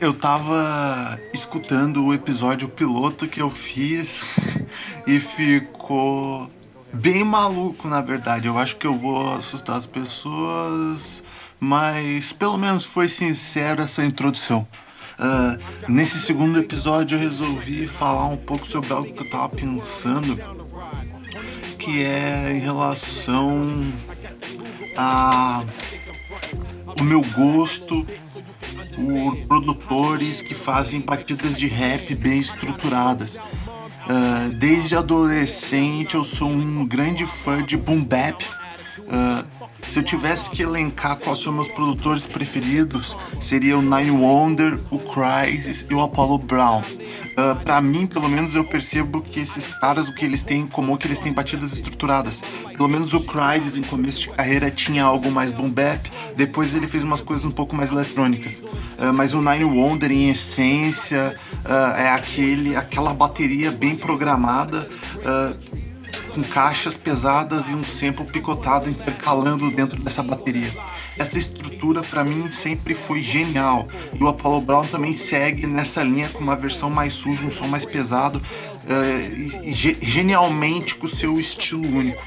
Eu tava escutando o episódio piloto que eu fiz e ficou bem maluco, na verdade. Eu acho que eu vou assustar as pessoas, mas pelo menos foi sincero essa introdução. Uh, nesse segundo episódio eu resolvi falar um pouco sobre algo que eu tava pensando, que é em relação a o meu gosto por produtores que fazem batidas de rap bem estruturadas. Uh, desde adolescente eu sou um grande fã de boom bap. Uh, se eu tivesse que elencar quais são meus produtores preferidos, seria o Nine Wonder, o Crisis e o Apollo Brown. Uh, ah, para mim, pelo menos, eu percebo que esses caras, o que eles têm em comum é que eles têm batidas estruturadas. Pelo menos o Crisis, em começo de carreira, tinha algo mais boom bap, depois ele fez umas coisas um pouco mais eletrônicas. Uh, mas o Nine Wonder, em essência, uh, é aquele, aquela bateria bem programada com caixas pesadas e um sample picotado intercalando dentro dessa bateria. Essa estrutura para mim sempre foi genial. E o Apollo Brown também segue nessa linha com uma versão mais suja, um som mais pesado, uh, e, genialmente com o seu estilo único.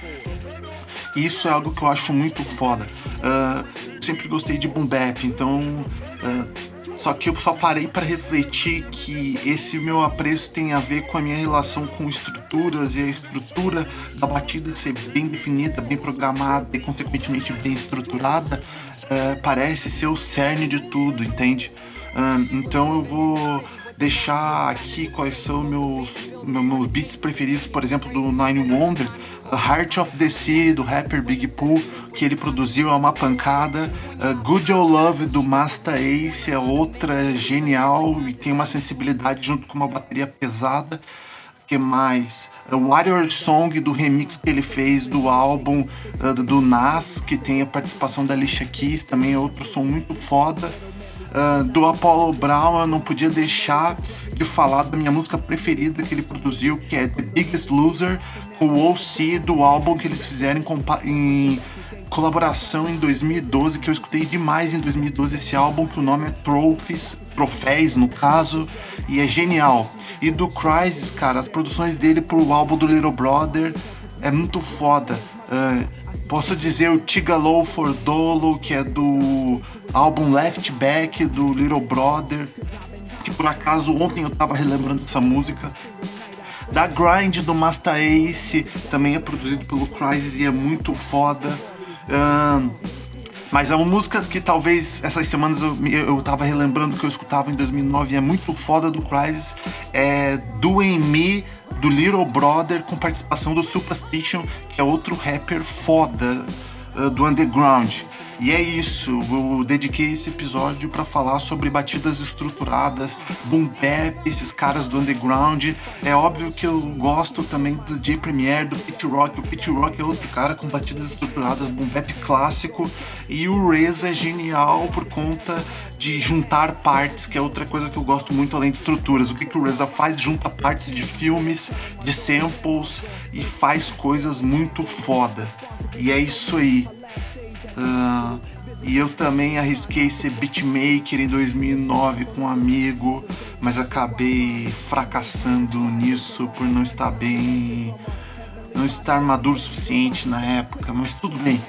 Isso é algo que eu acho muito foda. Uh, sempre gostei de boom bap, então só que eu só parei para refletir que esse meu apreço tem a ver com a minha relação com estruturas e a estrutura da batida ser bem definida, bem programada e consequentemente bem estruturada, uh, parece ser o cerne de tudo, entende? Uh, então eu vou deixar aqui quais são meus, meus beats preferidos, por exemplo, do Nine Wonder, Heart of the City, do rapper Big Pooh, que ele produziu, é uma pancada. Uh, Good Old Love, do Masta Ace, é outra genial e tem uma sensibilidade junto com uma bateria pesada. que mais? Uh, Warrior Song, do remix que ele fez do álbum uh, do Nas, que tem a participação da Alicia Keys, também é outro som muito foda. Uh, do Apollo Brown, eu não podia deixar de falar da minha música preferida que ele produziu, que é The Biggest Loser, com o OC do álbum que eles fizeram em colaboração em 2012, que eu escutei demais em 2012 esse álbum, que o nome é Trophies, Troféis no caso, e é genial. E do Crisis, cara, as produções dele pro álbum do Little Brother é muito foda. Uh, posso dizer o Tigalo for Dolo, que é do álbum Left Back do Little Brother, que por acaso ontem eu tava relembrando essa música. Da Grind do Master Ace, também é produzido pelo Crysis e é muito foda. Mas é uma música que talvez essas semanas eu, eu tava relembrando que eu escutava em 2009 e é muito foda do Crysis. É Doing Me do Little Brother com participação do Superstition, que é outro rapper foda uh, do underground. E é isso, eu dediquei esse episódio para falar sobre batidas estruturadas, boom bap, esses caras do underground. É óbvio que eu gosto também do J Premier, do Pit Rock. O Pit Rock é outro cara com batidas estruturadas, boom bap clássico. E o Reza é genial por conta de juntar partes, que é outra coisa que eu gosto muito além de estruturas. O que, que o Reza faz? Junta partes de filmes, de samples e faz coisas muito foda. E é isso aí. Uh, e eu também arrisquei ser beatmaker em 2009 com um amigo, mas acabei fracassando nisso por não estar bem, não estar maduro o suficiente na época, mas tudo bem.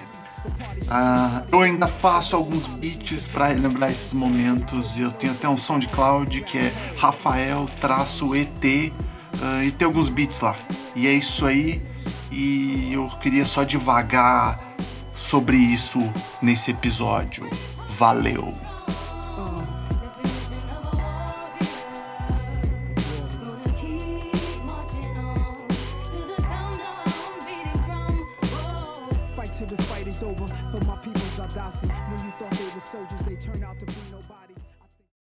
Uh, eu ainda faço alguns beats para relembrar esses momentos. Eu tenho até um som de cloud que é Rafael-ET uh, ah, e tem alguns beats lá. E é isso aí. E eu queria só devagar sobre isso nesse episódio. Valeu! soldiers, they turned out to be nobody.